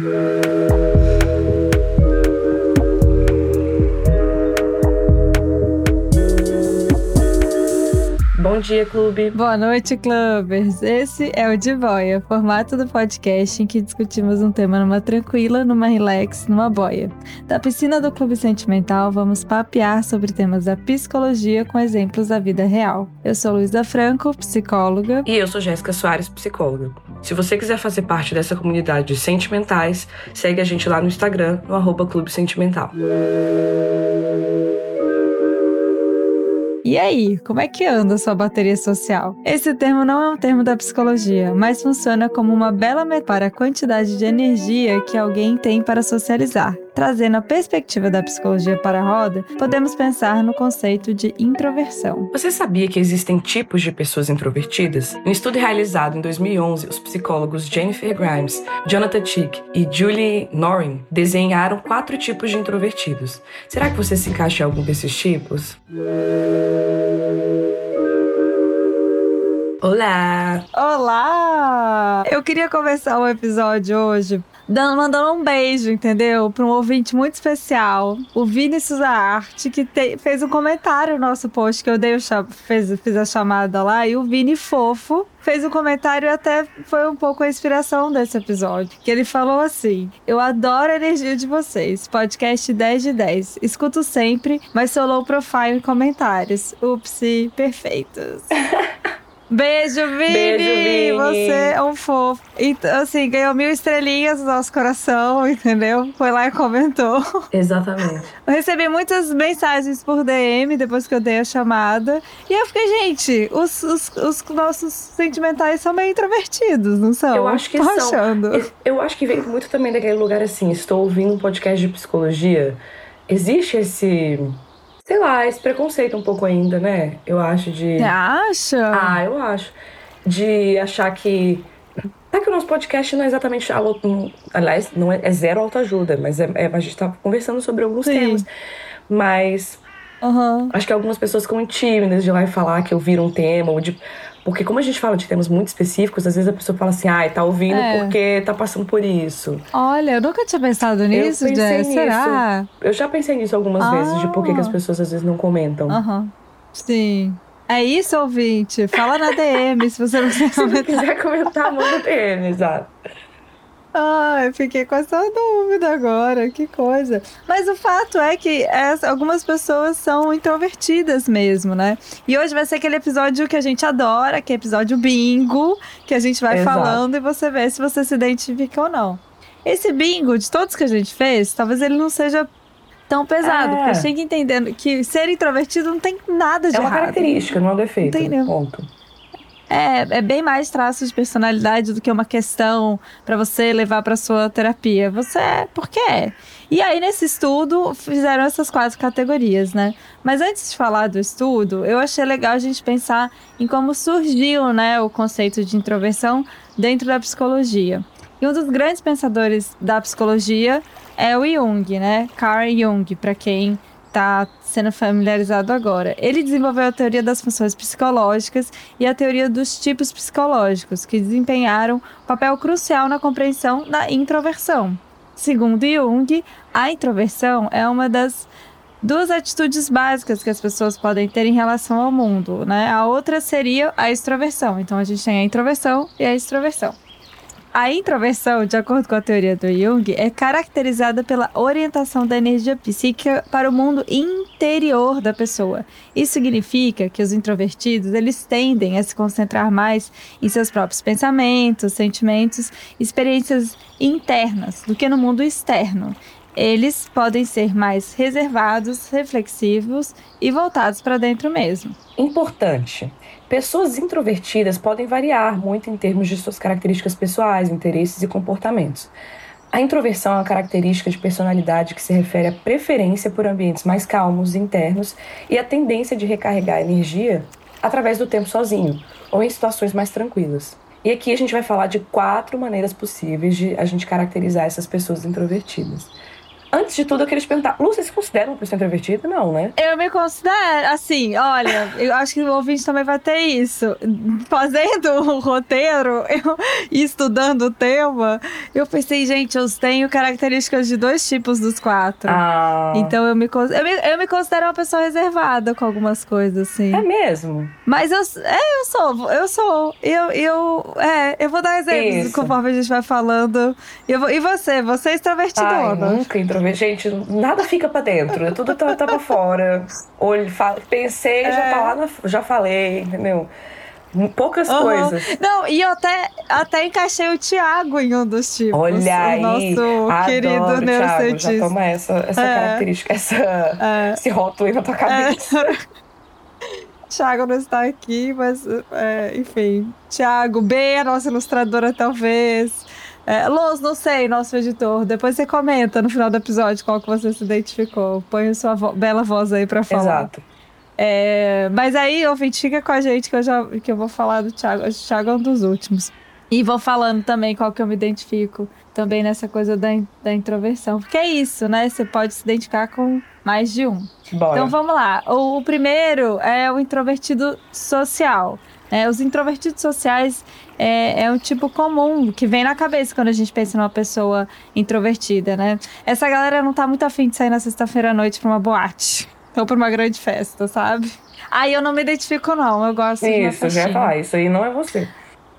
Bom dia, clube. Boa noite, clubbers. Esse é o De Boia, formato do podcast em que discutimos um tema numa tranquila, numa relax, numa boia. Da piscina do Clube Sentimental, vamos papear sobre temas da psicologia com exemplos da vida real. Eu sou Luísa Franco, psicóloga. E eu sou Jéssica Soares, psicóloga. Se você quiser fazer parte dessa comunidade de sentimentais, segue a gente lá no Instagram, no arroba Clube Sentimental. E aí, como é que anda a sua bateria social? Esse termo não é um termo da psicologia, mas funciona como uma bela metáfora para a quantidade de energia que alguém tem para socializar. Trazendo a perspectiva da psicologia para a roda, podemos pensar no conceito de introversão. Você sabia que existem tipos de pessoas introvertidas? Um estudo realizado em 2011, os psicólogos Jennifer Grimes, Jonathan Chick e Julie Norin desenharam quatro tipos de introvertidos. Será que você se encaixa em algum desses tipos? Olá! Olá! Eu queria começar o episódio hoje dando, mandando um beijo, entendeu? Para um ouvinte muito especial, o Vinícius Arte, que te, fez um comentário no nosso post que eu dei o fez, fiz a chamada lá, e o Vini Fofo fez um comentário e até foi um pouco a inspiração desse episódio. Que ele falou assim: Eu adoro a energia de vocês. Podcast 10 de 10. Escuto sempre, mas sou low profile em comentários. Upsi, perfeitos. Beijo, Vini! Beijo, Vini! Você é um fofo. Então, assim, ganhou mil estrelinhas no nosso coração, entendeu? Foi lá e comentou. Exatamente. Eu recebi muitas mensagens por DM depois que eu dei a chamada. E eu fiquei, gente, os, os, os nossos sentimentais são meio introvertidos, não são? Eu acho que Tô são. Achando. Eu acho que vem muito também daquele lugar assim, estou ouvindo um podcast de psicologia. Existe esse sei lá, esse preconceito um pouco ainda, né? Eu acho de. Você acha? Ah, eu acho. De achar que. É que o nosso podcast não é exatamente. Aliás, não é, é zero autoajuda, mas é, é, a gente tá conversando sobre alguns Sim. temas. Mas. Uhum. Acho que algumas pessoas ficam tímidas de ir lá e falar que eu viro um tema, ou de porque como a gente fala de temas muito específicos, às vezes a pessoa fala assim, ai, ah, tá ouvindo é. porque tá passando por isso. Olha, eu nunca tinha pensado nisso, eu pensei nisso. Será? Eu já pensei nisso algumas ah. vezes, de por que, as pessoas às vezes não comentam. Uhum. Sim. É isso, ouvinte. Fala na DM se você não quiser comentar. Se quiser comentar, manda DM, exato. Ai, fiquei com essa dúvida agora, que coisa. Mas o fato é que algumas pessoas são introvertidas mesmo, né? E hoje vai ser aquele episódio que a gente adora, que é episódio bingo, que a gente vai Exato. falando e você vê se você se identifica ou não. Esse bingo, de todos que a gente fez, talvez ele não seja tão pesado, é. porque a gente tem que ser introvertido não tem nada de É uma errado. característica, não é um defeito. Não tem nenhum. Ponto é, é bem mais traços de personalidade do que uma questão para você levar para sua terapia. Você é porque é. E aí, nesse estudo, fizeram essas quatro categorias, né? Mas antes de falar do estudo, eu achei legal a gente pensar em como surgiu né, o conceito de introversão dentro da psicologia. E um dos grandes pensadores da psicologia é o Jung, né? Carl Jung, para quem está sendo familiarizado agora. Ele desenvolveu a teoria das funções psicológicas e a teoria dos tipos psicológicos, que desempenharam papel crucial na compreensão da introversão. Segundo Jung, a introversão é uma das duas atitudes básicas que as pessoas podem ter em relação ao mundo, né? A outra seria a extroversão. Então a gente tem a introversão e a extroversão. A introversão, de acordo com a teoria do Jung, é caracterizada pela orientação da energia psíquica para o mundo interior da pessoa. Isso significa que os introvertidos, eles tendem a se concentrar mais em seus próprios pensamentos, sentimentos, experiências internas do que no mundo externo. Eles podem ser mais reservados, reflexivos e voltados para dentro mesmo. Importante. Pessoas introvertidas podem variar muito em termos de suas características pessoais, interesses e comportamentos. A introversão é uma característica de personalidade que se refere à preferência por ambientes mais calmos, internos e à tendência de recarregar energia através do tempo sozinho ou em situações mais tranquilas. E aqui a gente vai falar de quatro maneiras possíveis de a gente caracterizar essas pessoas introvertidas. Antes de tudo, eu queria te perguntar, Lu, você se considera uma pessoa introvertida? Não, né? Eu me considero, assim, olha, eu acho que o ouvinte também vai ter isso. Fazendo o roteiro eu, e estudando o tema, eu pensei, gente, eu tenho características de dois tipos dos quatro. Ah. Então eu me, eu me, eu me considero uma pessoa reservada com algumas coisas, assim. É mesmo? Mas eu, é, eu sou, eu sou. Eu, eu, é, eu vou dar exemplos isso. conforme a gente vai falando. Eu vou, e você? Você é extrovertidona? Ai, nunca introvertida Gente, nada fica pra dentro, tudo tá, tá pra fora. Olho, fala, pensei, é. já tá lá, na, já falei, entendeu? Poucas uhum. coisas. Não, e eu até, até encaixei o Thiago em um dos tipos. Olha aí, nosso adoro, querido neurocientista. Já toma essa, essa é. característica, essa, é. esse rótulo aí na tua cabeça. É. Thiago não está aqui, mas é, enfim. Thiago B, a nossa ilustradora, talvez. É, Luz, não sei, nosso editor. Depois você comenta no final do episódio qual que você se identificou. Põe sua vo bela voz aí pra falar. Exato. É, mas aí, ouvinte, fica com a gente que eu, já, que eu vou falar do Thiago. O Thiago é um dos últimos. E vou falando também qual que eu me identifico também nessa coisa da, da introversão. Porque é isso, né? Você pode se identificar com mais de um. Bora. Então vamos lá. O, o primeiro é o introvertido social. É, os introvertidos sociais é, é um tipo comum que vem na cabeça quando a gente pensa numa pessoa introvertida, né? Essa galera não tá muito afim de sair na sexta-feira à noite pra uma boate ou pra uma grande festa, sabe? Aí eu não me identifico, não. Eu gosto isso, de Isso, já falar. Isso aí não é você.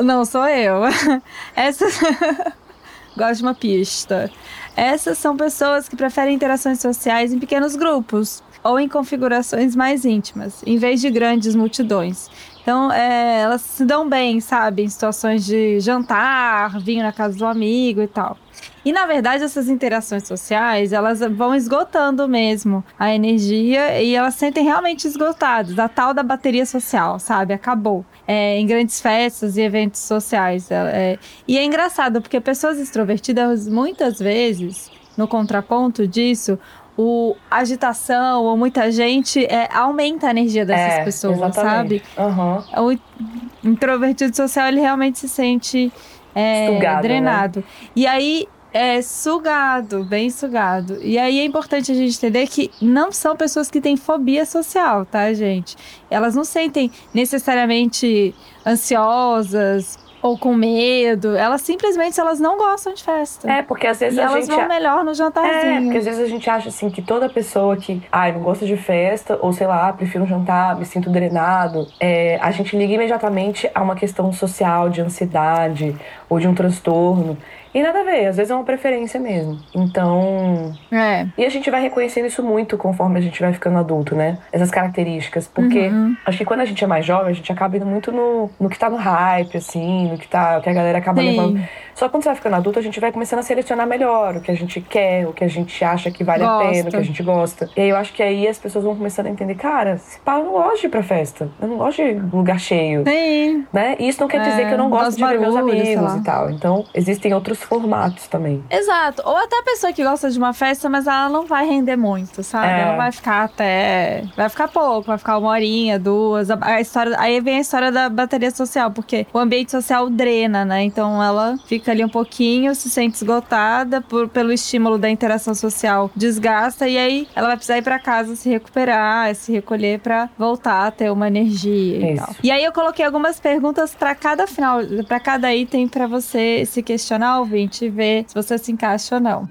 Não, sou eu. Essa... gosto de uma pista. Essas são pessoas que preferem interações sociais em pequenos grupos ou em configurações mais íntimas, em vez de grandes multidões. Então, é, elas se dão bem, sabe? Em situações de jantar, vinho na casa do amigo e tal. E na verdade, essas interações sociais, elas vão esgotando mesmo a energia e elas sentem realmente esgotadas. A tal da bateria social, sabe? Acabou. É, em grandes festas e eventos sociais. É, é e é engraçado, porque pessoas extrovertidas, muitas vezes, no contraponto disso, o agitação ou muita gente é, aumenta a energia dessas é, pessoas, exatamente. sabe? Uhum. O introvertido social ele realmente se sente é, Sugado, né? drenado. Né? E aí é sugado, bem sugado. E aí é importante a gente entender que não são pessoas que têm fobia social, tá, gente? Elas não sentem necessariamente ansiosas, ou com medo. Elas simplesmente elas não gostam de festa. É, porque às vezes e a elas gente. vão melhor no jantarzinho. É, porque às vezes a gente acha assim que toda pessoa que, ai, não gosta de festa, ou sei lá, prefiro jantar, me sinto drenado, é, a gente liga imediatamente a uma questão social, de ansiedade, ou de um transtorno. E nada a ver, às vezes é uma preferência mesmo. Então. É. E a gente vai reconhecendo isso muito conforme a gente vai ficando adulto, né? Essas características. Porque uhum. acho que quando a gente é mais jovem, a gente acaba indo muito no, no que tá no hype, assim, no que tá. que a galera acaba Sim. levando. Só que quando você vai ficando adulto, a gente vai começando a selecionar melhor o que a gente quer, o que a gente acha que vale gosta. a pena, o que a gente gosta. E aí eu acho que aí as pessoas vão começando a entender, cara, esse pá, eu não gosto de ir pra festa. Eu não gosto de lugar cheio. Sim. Né? E isso não quer dizer É, que eu não gosto de ver meus barulho, amigos e tal. Então, existem outros formatos também. Exato. Ou até a pessoa que gosta de uma festa, mas ela não vai render muito, sabe? É. Ela vai ficar até. Vai ficar pouco, vai ficar uma horinha, duas. A, história... Aí vem a história da bateria social, porque o ambiente social drena, né? Então ela fica ali um pouquinho, se sente esgotada por, pelo estímulo da interação social, desgasta, e aí ela vai precisar ir pra casa se recuperar, se recolher pra voltar a ter uma energia e Isso. tal. E aí eu coloquei algumas perguntas pra cada final, para cada item pra você se questionar, ouvinte, e ver se você se encaixa ou não.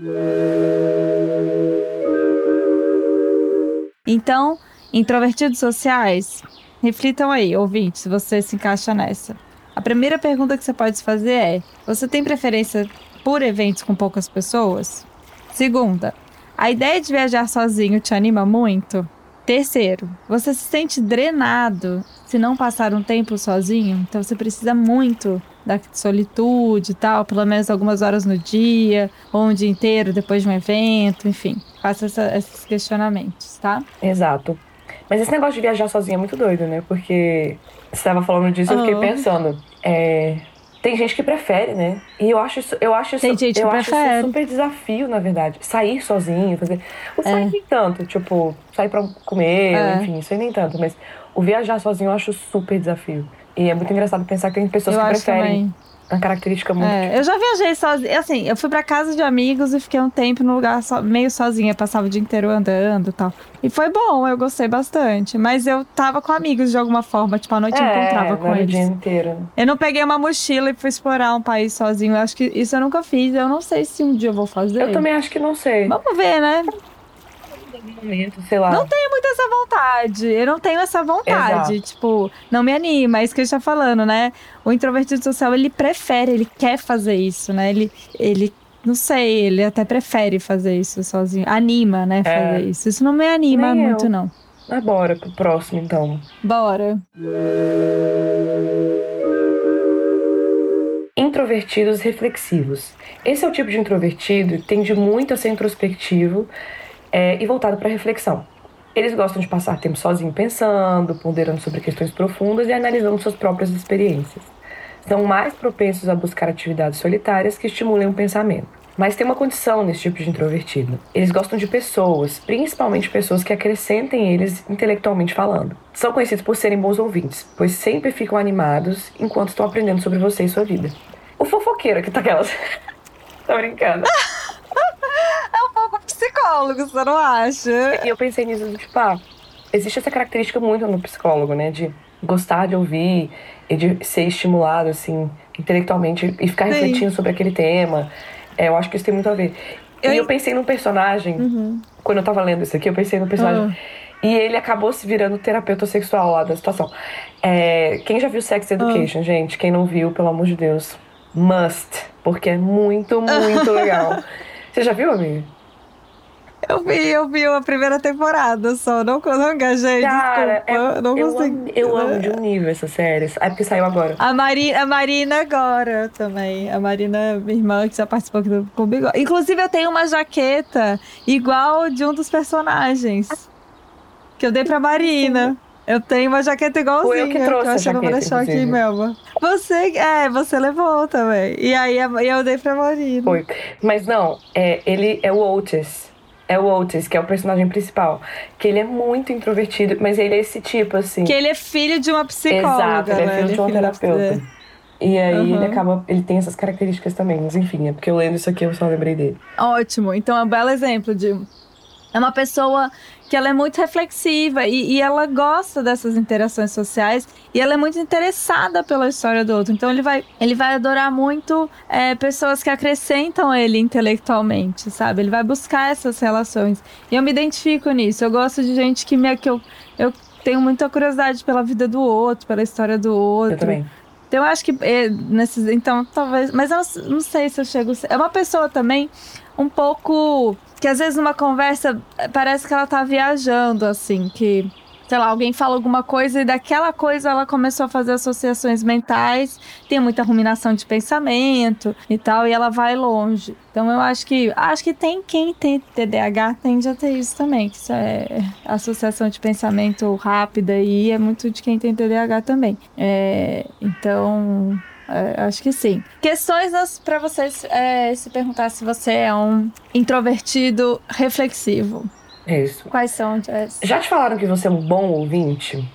Então, introvertidos sociais, reflitam aí, ouvinte, se você se encaixa nessa. A primeira pergunta que você pode fazer é: você tem preferência por eventos com poucas pessoas? Segunda, a ideia de viajar sozinho te anima muito? Terceiro, você se sente drenado se não passar um tempo sozinho? Então você precisa muito da solitude e tal, pelo menos algumas horas no dia, ou um dia inteiro depois de um evento, enfim. Faça essa- esses questionamentos, tá? Exato. Mas esse negócio de viajar sozinha é muito doido, né? Porque você estava falando disso, eu fiquei pensando. É, Tem gente que prefere, né? E eu acho isso, eu acho isso, Tem gente que eu acho prefere. isso super desafio, na verdade. Sair sozinho, fazer. O sair É. nem tanto, tipo, sair pra comer, É. enfim, isso aí nem tanto. Mas o viajar sozinho eu acho super desafio. E é muito engraçado pensar que tem pessoas Eu que preferem. também. uma característica muito. É, eu já viajei sozinha. Assim, eu fui pra casa de amigos e fiquei um tempo no lugar so, meio sozinha. Passava o dia inteiro andando e tal. E foi bom, eu gostei bastante. Mas eu tava com amigos de alguma forma. Tipo, à noite é, eu encontrava com eles. o dia inteiro. Eu não peguei uma mochila e fui explorar um país sozinho. Eu acho que isso eu nunca fiz. Eu não sei se um dia eu vou fazer. Eu também acho que não sei. Vamos ver, né? Momento, sei lá. Não tenho muito essa vontade. Eu não tenho essa vontade. Exato. Tipo, não me anima. É isso que a gente tá falando, né? O introvertido social, ele prefere, ele quer fazer isso, né? Ele, ele não sei, ele até prefere fazer isso sozinho. Anima, né? É. Fazer isso. Isso não me anima Nem muito, eu. não. Mas bora pro próximo, então. Bora. Introvertidos reflexivos. Esse é o tipo de introvertido que tende muito a ser introspectivo é, e voltado para reflexão. Eles gostam de passar tempo sozinho pensando, ponderando sobre questões profundas e analisando suas próprias experiências. São mais propensos a buscar atividades solitárias que estimulem o pensamento. Mas tem uma condição nesse tipo de introvertido. Eles gostam de pessoas, principalmente pessoas que acrescentem eles intelectualmente falando. São conhecidos por serem bons ouvintes, pois sempre ficam animados enquanto estão aprendendo sobre você e sua vida. O fofoqueiro que tá aquelas. Tô brincando. Psicólogo, você não acha? E eu pensei nisso, tipo, ah, existe essa característica muito no psicólogo, né? De gostar de ouvir e de ser estimulado, assim, intelectualmente e ficar Sim. refletindo sobre aquele tema. É, eu acho que isso tem muito a ver. Eu... E eu pensei num personagem, uhum. quando eu tava lendo isso aqui, eu pensei num personagem. Uhum. E ele acabou se virando terapeuta sexual lá da situação. É, quem já viu Sex Education, uhum. gente? Quem não viu, pelo amor de Deus, must. Porque é muito, muito legal. Você já viu, amiga? Eu vi, eu vi a primeira temporada só. Não, não engajei, Cara, desculpa. É, não eu consegui. Amo, eu amo de um nível essa série. É porque saiu agora. A, Mari, a Marina agora também. A Marina, minha irmã, que já participou aqui do comigo. Inclusive, eu tenho uma jaqueta igual de um dos personagens. Que eu dei pra Marina. Eu tenho uma jaqueta igualzinha. Foi eu que trouxe que eu acho que eu não vou deixar aqui, Melba. Você, é, você levou também. E aí eu dei pra Marina. Foi. Mas não, é, ele é o Otis é o Otis, que é o personagem principal. Que ele é muito introvertido, mas ele é esse tipo, assim. Que ele é filho de uma psicóloga. Exato, ele é né? filho né? de uma terapeuta. E aí uhum. ele acaba. Ele tem essas características também, mas enfim, é porque eu lendo isso aqui eu só lembrei dele. Ótimo. Então é um belo exemplo de. É uma pessoa que ela é muito reflexiva e, e, ela gosta dessas interações sociais e ela é muito interessada pela história do outro. Então ele vai, ele vai adorar muito é, pessoas que acrescentam ele intelectualmente, sabe? Ele vai buscar essas relações. E eu me identifico nisso. Eu gosto de gente que me que eu, eu tenho muita curiosidade pela vida do outro, pela história do outro. Eu também. Então eu acho que é, nesses, então talvez, mas eu não, não sei se eu chego. É uma pessoa também um pouco que às vezes numa conversa eh, parece que ela tá viajando, assim, que, sei lá, alguém fala alguma coisa e daquela coisa ela começou a fazer associações mentais, tem muita ruminação de pensamento e tal, e ela vai longe. Então eu acho que acho que tem quem tem TDAH tende a ter isso também, que isso é associação de pensamento rápida e é muito de quem tem TDAH também. É, então é, acho que sim. Questões para vocês é, se perguntar se você é um introvertido reflexivo. É isso. Quais são? Já te falaram que você é um bom ouvinte?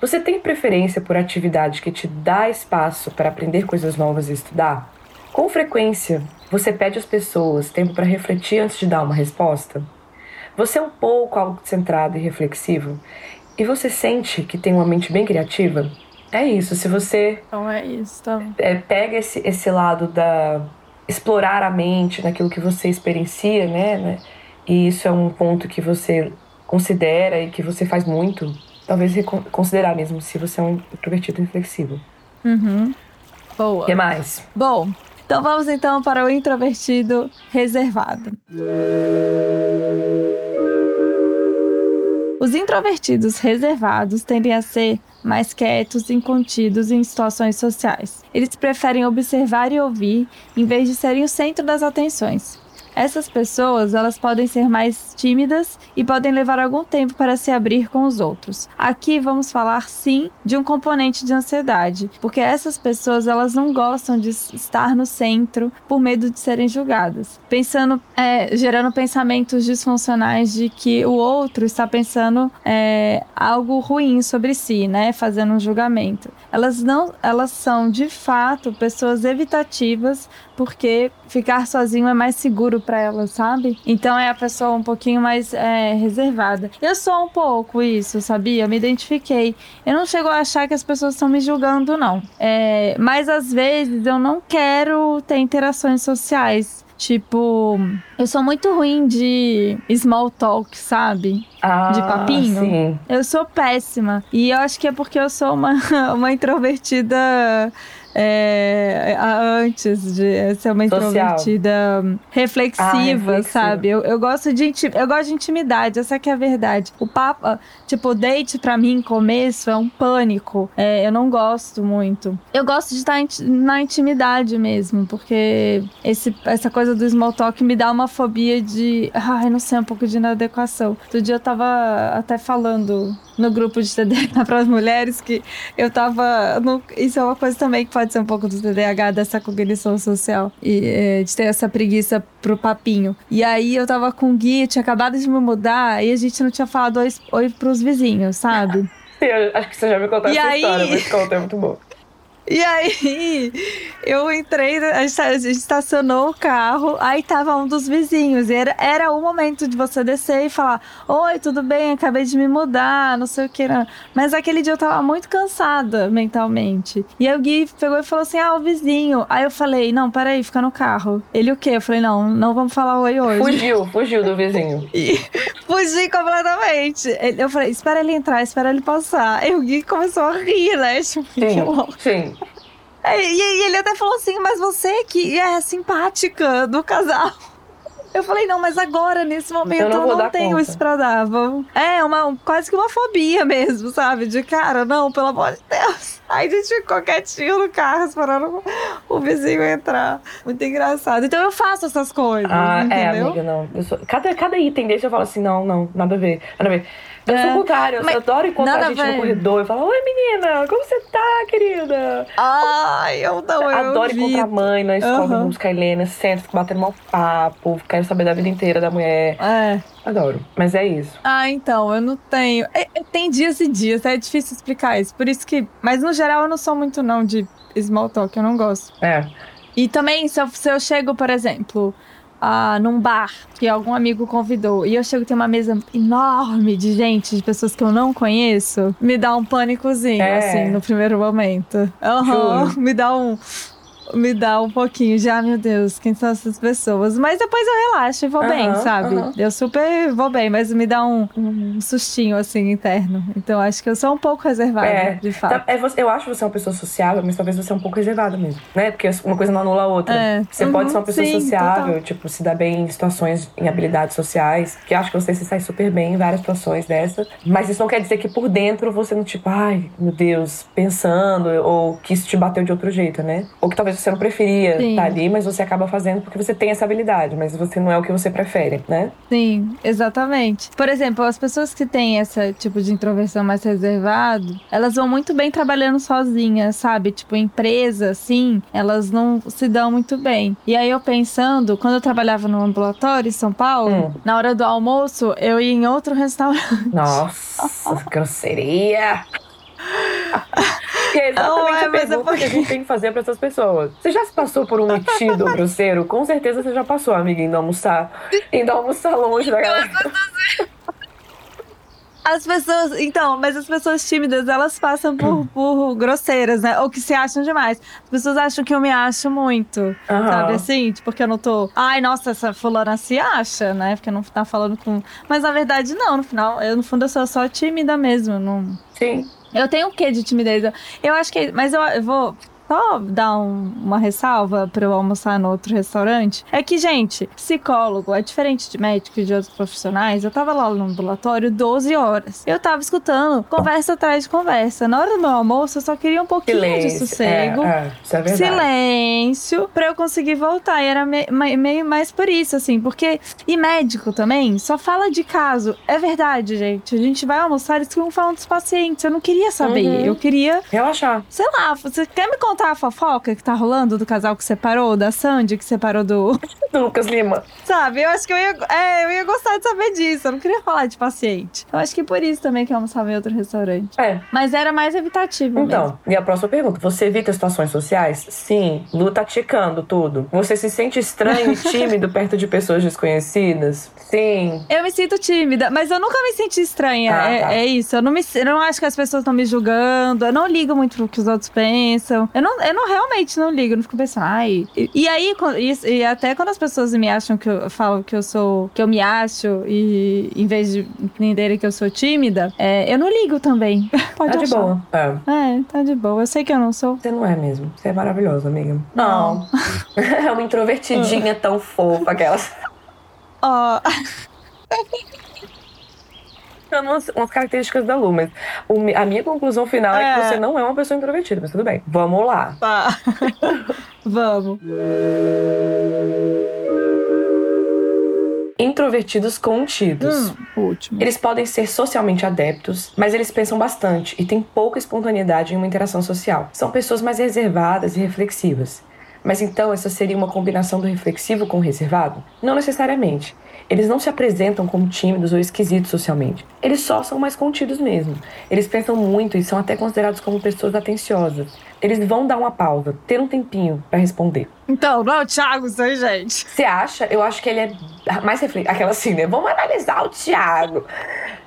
Você tem preferência por atividade que te dá espaço para aprender coisas novas e estudar? Com frequência, você pede às pessoas tempo para refletir antes de dar uma resposta? Você é um pouco autocentrado e reflexivo? E você sente que tem uma mente bem criativa? É isso, se você. Então é isso, tá. É, pega esse, esse lado da. explorar a mente naquilo que você experiencia, né, né? E isso é um ponto que você considera e que você faz muito. Talvez considerar mesmo se você é um introvertido inflexível. Uhum. Boa. O que mais? Bom, então vamos então para o introvertido reservado. Os introvertidos reservados tendem a ser mais quietos e contidos em situações sociais. Eles preferem observar e ouvir em vez de serem o centro das atenções. Essas pessoas, elas podem ser mais tímidas e podem levar algum tempo para se abrir com os outros. Aqui vamos falar sim de um componente de ansiedade, porque essas pessoas elas não gostam de estar no centro por medo de serem julgadas, pensando, é, gerando pensamentos disfuncionais de que o outro está pensando é, algo ruim sobre si, né, fazendo um julgamento. Elas não, elas são de fato pessoas evitativas porque ficar sozinho é mais seguro para ela, sabe? Então é a pessoa um pouquinho mais é, reservada. Eu sou um pouco isso, sabia? Eu me identifiquei. Eu não chego a achar que as pessoas estão me julgando, não. É, mas às vezes eu não quero ter interações sociais. Tipo, eu sou muito ruim de small talk, sabe? Ah, de papinho. Sim. Eu sou péssima. E eu acho que é porque eu sou uma, uma introvertida é, antes de ser uma introvertida Social. reflexiva, ah, reflexiva, sabe? Eu, eu gosto de eu gosto de intimidade, essa que é a verdade. O papo, tipo, date para mim, começo, é um pânico. É, eu não gosto muito. Eu gosto de estar na intimidade mesmo, porque esse, essa coisa do small talk me dá uma fobia de, ai, não sei, um pouco de inadequação. Outro dia eu tava até falando no grupo de TDAH para as mulheres que eu tava. No, isso é uma coisa também que pode ser um pouco do TDAH, dessa cognição social. E é, de ter essa preguiça pro papinho. E aí eu tava com o Gui, tinha acabado de me mudar e a gente não tinha falado oi, oi pros vizinhos, sabe? Sim, acho que você já me contou e essa aí... história, mas conta é muito bom. E aí, eu entrei, a gente estacionou o carro, aí tava um dos vizinhos. E era, era o momento de você descer e falar: Oi, tudo bem? Acabei de me mudar, não sei o que. Não. Mas aquele dia eu tava muito cansada mentalmente. E aí o Gui pegou e falou assim: Ah, o vizinho. Aí eu falei: Não, peraí, fica no carro. Ele o quê? Eu falei: Não, não vamos falar oi hoje. Fugiu, fugiu do vizinho. E fugi completamente. Eu falei: Espera ele entrar, espera ele passar. Aí o Gui começou a rir, né? Tipo, sim, sim. E, ele até falou assim: Mas você que é simpática do casal. Eu falei, não, mas agora, nesse momento, eu não, eu não tenho conta. isso pra dar. Vamos... É, uma, quase que uma fobia mesmo, sabe? De cara, não, pelo amor de Deus. Aí a gente ficou quietinho no carro, esperando o vizinho entrar. Muito engraçado. Então eu faço essas coisas. Ah, é, entendeu? é, amiga, não. Sou... Cada, cada item desse eu falo assim, não, não, nada a ver. Nada a ver. Eu é, sou o contrário, eu adoro encontrar a gente no corredor. Eu falo, oi menina, como você tá, querida? Ai, eu não, eu Adoro encontrar a mãe na escola, uhum. buscar a Helena, senta, fica batendo um papo, quero saber da vida inteira da mulher. É. Adoro, mas é isso. Ah, então, eu não tenho. É, é, tem dias e dias, é difícil explicar isso. Por isso que. Mas no geral eu não sou muito não de small talk, eu não gosto. É. E também, se eu, se eu chego, por exemplo, ah, num bar que algum amigo convidou e eu chego tem uma mesa enorme de gente, de pessoas que eu não conheço, me dá um pânicozinho, é. assim, no primeiro momento. Uhum, me dá um me dá um pouquinho de, ah, meu Deus, quem são essas pessoas? Mas depois eu relaxo e vou uhum, bem, sabe? Uhum. Eu super vou bem, mas me dá um, um, sustinho, assim, interno. Então acho que eu sou um pouco reservada, é, de fato. Tá, é, eu acho você uma pessoa sociável, mas talvez você é um pouco reservada mesmo, né? Porque uma coisa não anula a outra. É. Você uhum, pode ser uma pessoa sim, sociável, total. tipo, se dar bem em situações, em habilidades sociais, que acho que você se sai super bem em várias situações dessas. Mas isso não quer dizer que por dentro você não, tipo, ai, meu Deus, pensando, ou que isso te bateu de outro jeito, né? Ou que talvez você não preferia Sim. estar ali, mas você acaba fazendo porque você tem essa habilidade, mas você não é o que você prefere, né? Sim, exatamente. Por exemplo, as pessoas que têm esse tipo de introversão mais reservado, elas vão muito bem trabalhando sozinhas, sabe? Tipo, empresa, assim, elas não se dão muito bem. E aí eu pensando, quando eu trabalhava no ambulatório em São Paulo, hum. na hora do almoço, eu ia em outro restaurante. Nossa, grosseria! Que é exatamente não, é, a pergunta porque... que a gente tem que fazer para essas pessoas. Você já se passou por um metido grosseiro? Com certeza você já passou, amiga, indo almoçar. Indo almoçar longe da galera. As pessoas. Então, mas as pessoas tímidas, elas passam por, por grosseiras, né? Ou que se acham demais. As pessoas acham que eu me acho muito. Uhum. Sabe assim? Tipo, porque eu não tô. Ai, nossa, essa fulana se acha, né? Porque não tá falando com. Mas na verdade, não. No final, eu, no fundo, eu sou só tímida mesmo. Não... Sim. Eu tenho o quê de timidez? Eu acho que. Mas eu, eu vou só dar um, uma ressalva para eu almoçar no outro restaurante. É que, gente, psicólogo é diferente de médico e de outros profissionais. Eu tava lá no ambulatório 12 horas. Eu tava escutando conversa atrás de conversa. Na hora do meu almoço, eu só queria um pouquinho Silêncio. de sossego. É, é, é. Silêncio, pra eu conseguir voltar. E era me, me, meio mais por isso, assim, porque. E médico também só fala de caso. É verdade, gente. A gente vai almoçar, eles ficam falando dos pacientes. Eu não queria saber. Uhum. Eu queria. Relaxar. Sei lá, você quer me contar a fofoca que tá rolando do casal que separou, da Sandy que separou do. do Lucas Lima. Sabe? Eu acho que eu ia, é, eu ia gostar de saber disso. Eu não queria falar de paciente. Eu acho que por isso também que eu almoçava em outro restaurante. É. Mas era mais evitativo. Então, mesmo. e a próxima pergunta: você evita situações sociais? Sim. Lu tá ticando tudo. Você se sente estranho e tímido perto de pessoas desconhecidas? Sim. Eu me sinto tímida, mas eu nunca me senti estranha. Ah, é, tá. é, isso. Eu não, me, eu não acho que as pessoas estão me julgando. Eu não ligo muito pro que os outros pensam. Eu não, eu não realmente não ligo. Não fico pensando, ai. E, e aí, e, e, até quando as pessoas me acham que eu falo que eu sou. que eu me acho, e em vez de entenderem que eu sou tímida, é, eu não ligo também. Pode tá achar. de boa. É. é, tá de boa. Eu sei que eu não sou. Você não é mesmo. Você é maravilhosa, amiga. Não. é uma introvertidinha tão fofa, aquelas. Ó. umas, umas características da Lu, mas o, a minha conclusão final é. é. que você não é uma pessoa introvertida, mas tudo bem. Vamos lá. Tá. Vamos. Introvertidos contidos. Hum. Eles podem ser socialmente adeptos, mas eles pensam bastante e têm pouca espontaneidade em uma interação social. São pessoas mais reservadas e reflexivas. Mas então essa seria uma combinação do reflexivo com o reservado? Não necessariamente. Eles não se apresentam como tímidos ou esquisitos socialmente. Eles só são mais contidos mesmo. Eles pensam muito e são até considerados como pessoas atenciosas. Eles vão dar uma pausa, ter um tempinho para responder. Então, não é o Thiago, isso aí, gente. Você acha? Eu acho que ele é mais reflexivo. Aquela assim, né? Vamos analisar o Thiago.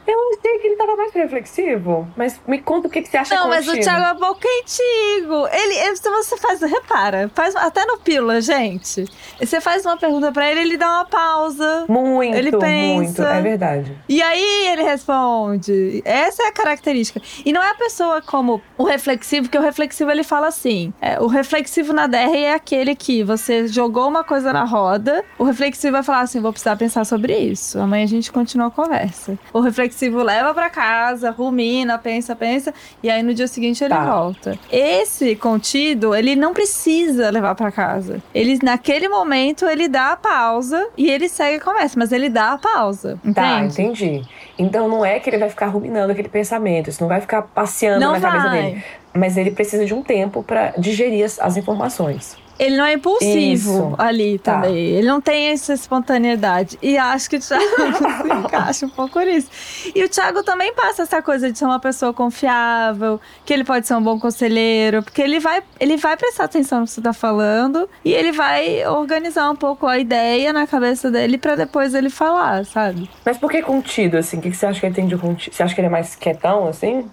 Eu achei que ele tava mais reflexivo. Mas me conta o que, que você acha Não, mas o Thiago é pouco antigo. Ele, se você faz, repara, faz até no pílula, gente. Você faz uma pergunta para ele, ele dá uma pausa. Muito, ele pensa. Muito, é verdade. E aí ele responde. Essa é a característica. E não é a pessoa como o reflexivo, que o reflexivo ele fala assim: é, o reflexivo na DR é aquele que você jogou uma coisa na roda, o reflexivo vai falar assim: vou precisar pensar sobre isso. Amanhã a gente continua a conversa. O reflexivo leva para casa, rumina, pensa, pensa, e aí no dia seguinte ele tá. volta. Esse contido, ele não precisa levar para casa. Ele, naquele momento, ele dá a pausa e ele segue a conversa, mas ele dá a pausa. Tá, entende? Tá, entendi. Então não é que ele vai ficar ruminando aquele pensamento, isso não vai ficar passeando não na vai. cabeça dele. Mas ele precisa de um tempo para digerir as, as informações. Ele não é impulsivo Isso. ali tá. também. Ele não tem essa espontaneidade. E acho que o Thiago se encaixa um pouco nisso. E o Thiago também passa essa coisa de ser uma pessoa confiável, que ele pode ser um bom conselheiro, porque ele vai, ele vai prestar atenção no que você tá falando e ele vai organizar um pouco a ideia na cabeça dele para depois ele falar, sabe? Mas por que contido, assim? O que você acha que ele tem de contido? Você acha que ele é mais quietão, assim?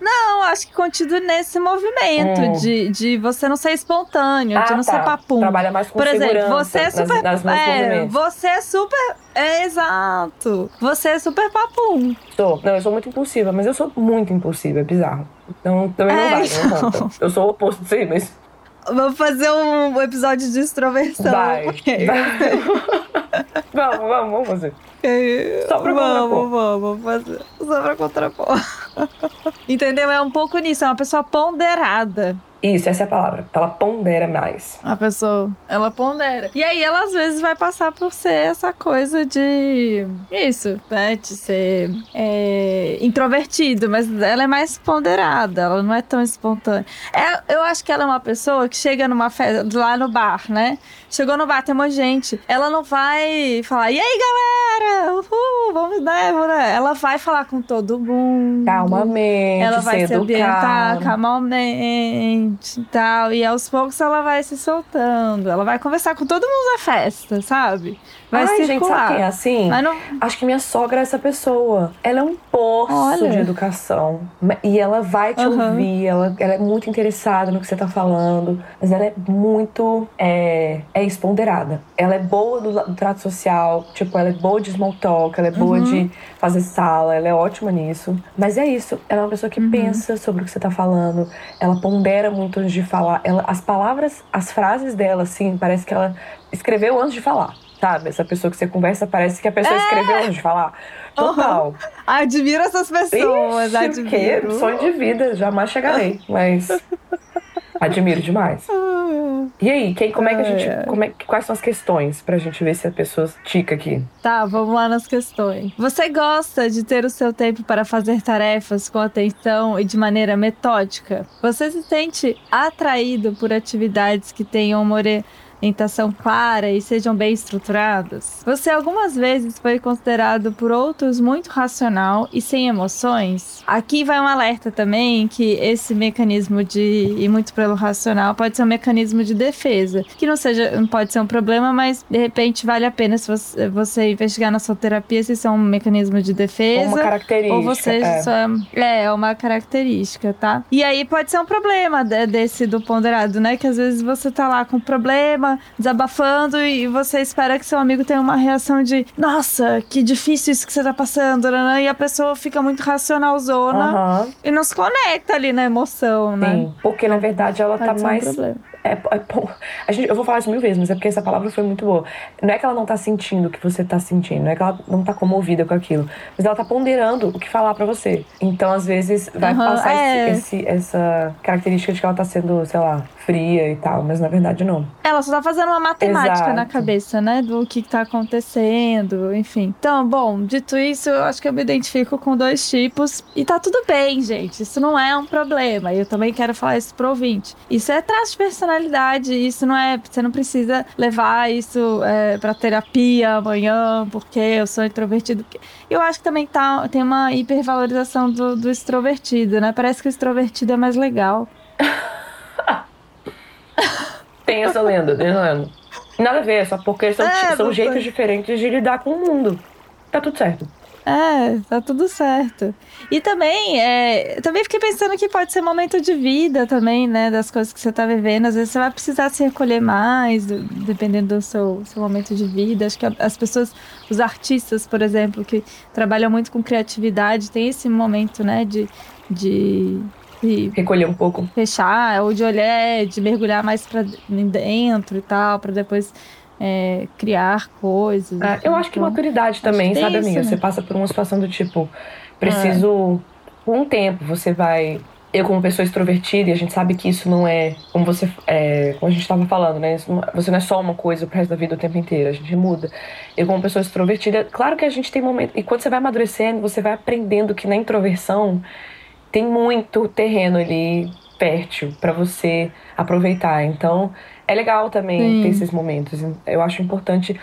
Não, acho que contido nesse movimento hum. de, de você não ser espontâneo, ah, de não tá. ser papum. Trabalha mais com Por exemplo, você é super. Nas, nas é, você é super. É, exato. Você é super papum. Sou. Não, eu sou muito impulsiva, mas eu sou muito impulsiva, é bizarro. Então também não é, vai, então. não Eu sou o oposto aí, mas. Vamos fazer um episódio de extroversão. Vai. Vai. vamos, vamos, vamos fazer. Só pra vamos, vamos fazer. Só pra contrapor. Entendeu? É um pouco nisso, é uma pessoa ponderada. Isso, essa é a palavra. Ela pondera mais. A pessoa, ela pondera. E aí ela às vezes vai passar por ser essa coisa de. Isso, né? De ser é, introvertido, mas ela é mais ponderada, ela não é tão espontânea. É, eu acho que ela é uma pessoa que chega numa festa, lá no bar, né? Chegou no bar, tem uma gente. Ela não vai falar, e aí galera? Uhul, vamos, né? Ela vai falar com todo mundo. Calmamente. Ela vai se, se ambientar calmamente e tal. E aos poucos ela vai se soltando. Ela vai conversar com todo mundo na festa, sabe? vai Ai, circular. gente, sabe quem é assim? Não... Acho que minha sogra é essa pessoa. Ela é um poço Olha. de educação. E ela vai te uhum. ouvir, ela, ela, é muito interessada no que você tá falando. Mas ela é muito é, é esponderada. Ela é boa do, do, trato social, tipo, ela é boa de small talk, ela é boa uhum. de fazer sala, ela é ótima nisso. Mas é isso, ela é uma pessoa que uhum. pensa sobre o que você tá falando, ela pondera muito antes de falar. Ela, as palavras, as frases dela, assim, parece que ela escreveu antes de falar. Sabe? Essa pessoa que você conversa parece que a pessoa é. escreveu antes de falar. Total. Uhum. Admiro essas pessoas, Ixi, admiro. Que sonho de vida, jamais chegarei, mas admiro demais. E aí, quem, como é que a gente, como é, quais são as questões pra gente ver se a pessoa tica aqui? Tá, vamos lá nas questões. Você gosta de ter o seu tempo para fazer tarefas com atenção e de maneira metódica? Você se sente atraído por atividades que tenham more orientação clara e sejam bem estruturadas? Você algumas vezes foi considerado por outros muito racional e sem emoções? Aqui vai um alerta também que esse mecanismo de ir muito pelo racional pode ser um mecanismo de defesa, que não seja, não pode ser um problema, mas de repente vale a pena se você, você investigar na sua terapia se isso é um mecanismo de defesa ou uma característica, ou você é. Só, é, é uma característica, tá? E aí pode ser um problema desse do ponderado, né? Que às vezes você tá lá com problema desabafando e você espera que seu amigo tenha uma reação de nossa, que difícil isso que você tá passando, né? E a pessoa fica muito racionalzona uhum. e não se conecta ali na emoção, né? Sim, porque na verdade ela Pode tá mais. Um é, é a gente, eu vou falar isso mil vezes, mas é porque essa palavra foi muito boa. Não é que ela não tá sentindo o que você tá sentindo, não é que ela não tá comovida com aquilo, mas ela tá ponderando o que falar para você. Então, às vezes, vai uhum, passar é. esse, esse, essa característica de que ela tá sendo, sei lá, fria e tal, mas na verdade não. Ela só tá fazendo uma matemática Exato. na cabeça, né? Do que, tá acontecendo, enfim. Então, bom, dito isso, eu acho que eu me identifico com dois tipos. E tá tudo bem, gente. Isso não é um problema. E eu também quero falar isso pro ouvinte. Isso é traço de personalidade. Isso não é. Você não precisa levar isso é, pra terapia amanhã, porque eu sou introvertido. Eu acho que também tá, tem uma hipervalorização do, do extrovertido, né? Parece que o extrovertido é mais legal. Tem essa lenda, tem essa lenda. Nada a ver, só porque são, é, são jeitos diferentes de lidar com o mundo. Tá tudo certo. É, tá tudo certo. E também, é, também fiquei pensando que pode ser momento de vida também, né? Das coisas que você tá vivendo. Às vezes você vai precisar se recolher mais, dependendo do seu, seu momento de vida. Acho que as pessoas, os artistas, por exemplo, que trabalham muito com criatividade, tem esse momento, né? De, de de recolher um pouco. Fechar, ou de olhar, de mergulhar mais para dentro e tal, para depois é, criar coisas. É, eu acho que maturidade também, sabe, isso, amiga? Né? Você passa por uma situação do tipo, preciso. É. Um tempo você vai eu como pessoa extrovertida, e a gente sabe que isso não é, como você, é, como a gente estava falando, né? Não, você não é só uma coisa pro resto da vida o tempo inteiro, a gente muda. Eu como pessoa extrovertida, claro que a gente tem momentos, e quando você vai amadurecendo, você vai aprendendo que na introversão tem muito terreno ali fértil para você aproveitar. Então, é legal também Sim. ter esses momentos. Eu acho importante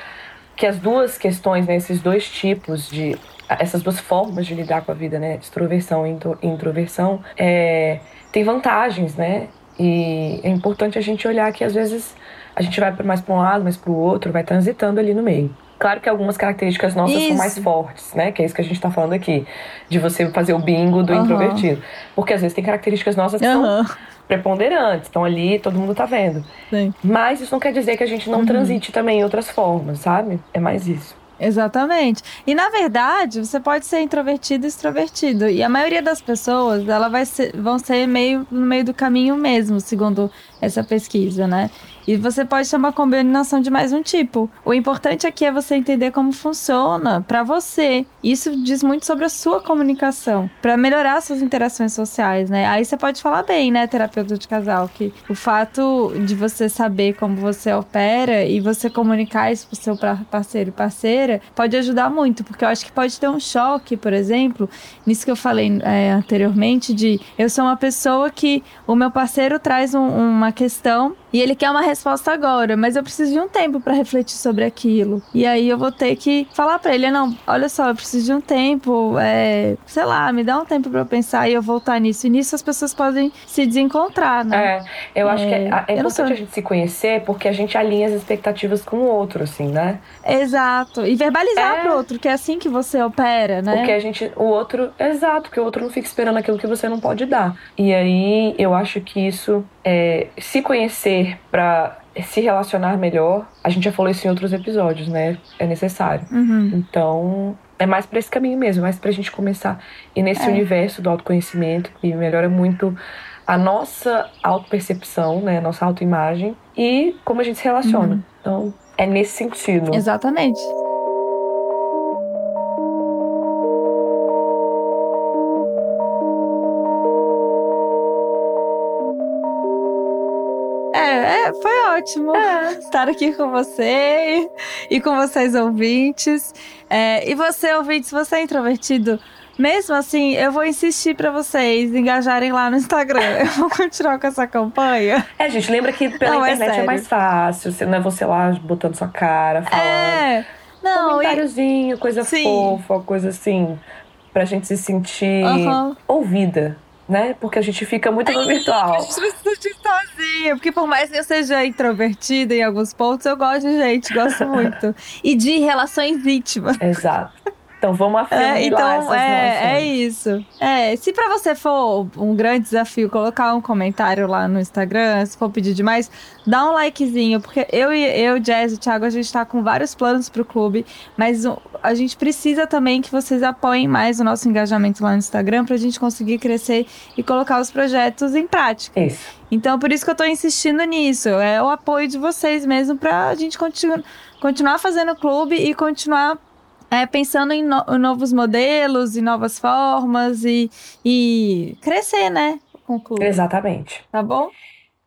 que as duas questões, né, esses dois tipos de essas duas formas de lidar com a vida, né, extroversão e introversão, é, tem vantagens, né? E é importante a gente olhar que às vezes a gente vai mais para um lado, mais para o outro, vai transitando ali no meio. Claro que algumas características nossas isso. são mais fortes, né? Que é isso que a gente tá falando aqui. De você fazer o bingo do uhum. introvertido. Porque às vezes tem características nossas que uhum. são preponderantes, estão ali, todo mundo tá vendo. Sim. Mas isso não quer dizer que a gente não uhum. transite também em outras formas, sabe? É mais isso. Exatamente. E na verdade, você pode ser introvertido e extrovertido. E a maioria das pessoas, ela vai ser, vão ser meio no meio do caminho mesmo, segundo essa pesquisa, né? E você pode ter uma combinação de mais um tipo. O importante aqui é você entender como funciona para você. Isso diz muito sobre a sua comunicação, para melhorar suas interações sociais, né? Aí você pode falar bem, né, terapeuta de casal, que o fato de você saber como você opera e você comunicar isso pro seu parceiro e parceira pode ajudar muito, porque eu acho que pode ter um choque, por exemplo, nisso que eu falei é, anteriormente, de eu sou uma pessoa que o meu parceiro traz um, uma questão e ele quer uma resposta resposta agora, mas eu preciso de um tempo para refletir sobre aquilo. E aí eu vou ter que falar para ele, não, olha só, eu preciso de um tempo, é, sei lá, me dá um tempo para eu pensar e eu voltar nisso. E nisso as pessoas podem se desencontrar, né? É, eu acho é, que é, é importante a gente se conhecer porque a gente alinha as expectativas com o outro, assim, né? Exato. E verbalizar é. pro outro, que é assim que você opera, né? Porque a gente, o outro, exato, que o outro não fica esperando aquilo que você não pode dar. E aí eu acho que isso é se conhecer para se relacionar melhor, a gente já falou isso em outros episódios, né? É necessário. Uhum. Então, é mais para esse caminho mesmo, mais pra gente começar e nesse é. universo do autoconhecimento que melhora muito a nossa autopercepção, né, a nossa autoimagem e como a gente se relaciona. Uhum. Então, é nesse sentido. Exatamente. É, é, foi ótimo é. estar aqui com você e com vocês ouvintes. É, e você, ouvinte, se você é introvertido, mesmo assim, eu vou insistir para vocês engajarem lá no Instagram. Eu vou continuar com essa campanha. É, gente, lembra que pela não, é internet é, é, mais fácil. Você, não é você lá botando sua cara, falando. É. Não, Comentáriozinho, e... coisa Sim. fofa, coisa assim, pra gente se sentir uhum. ouvida né? Porque a gente fica muito no virtual. A gente precisa sentir sozinha, porque por mais que eu seja introvertida em alguns pontos, eu gosto de gente, gosto muito. e de relações íntimas. Exato. Então vamos afirmar é, então, é, é isso. É, se para você for um grande desafio colocar um comentário lá no Instagram, se for pedir demais, dá um likezinho, porque eu e eu, Jazz e Thiago, a gente tá com vários planos pro clube, mas a gente precisa também que vocês apoiem mais o nosso engajamento lá no Instagram pra gente conseguir crescer e colocar os projetos em prática. Isso. Então, por isso que eu tô insistindo nisso. É o apoio de vocês mesmo pra gente continu continuar fazendo o clube e continuar é, pensando em no novos modelos e novas formas e, e crescer, né? Com o clube. Exatamente. Tá bom?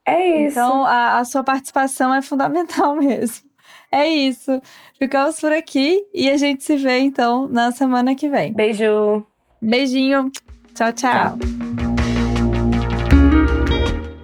É isso. Então, a, a sua participação é fundamental mesmo. É isso. Ficamos por aqui e a gente se vê então na semana que vem. Beijo. Beijinho. tchau. tchau. tchau.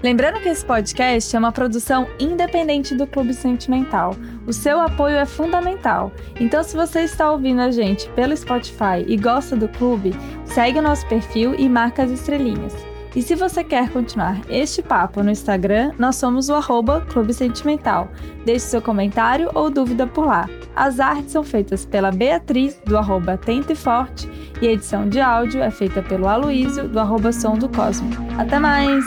Lembrando que esse podcast é uma produção independente do Clube Sentimental. O seu apoio é fundamental. Então, se você está ouvindo a gente pelo Spotify e gosta do clube, segue o nosso perfil e marca as estrelinhas. E se você quer continuar este papo no Instagram, nós somos o arroba Clube Sentimental. Deixe seu comentário ou dúvida por lá. As artes são feitas pela Beatriz, do arroba Tente Forte, e a edição de áudio é feita pelo Aloísio, do arroba Som do Cosmo. Até mais!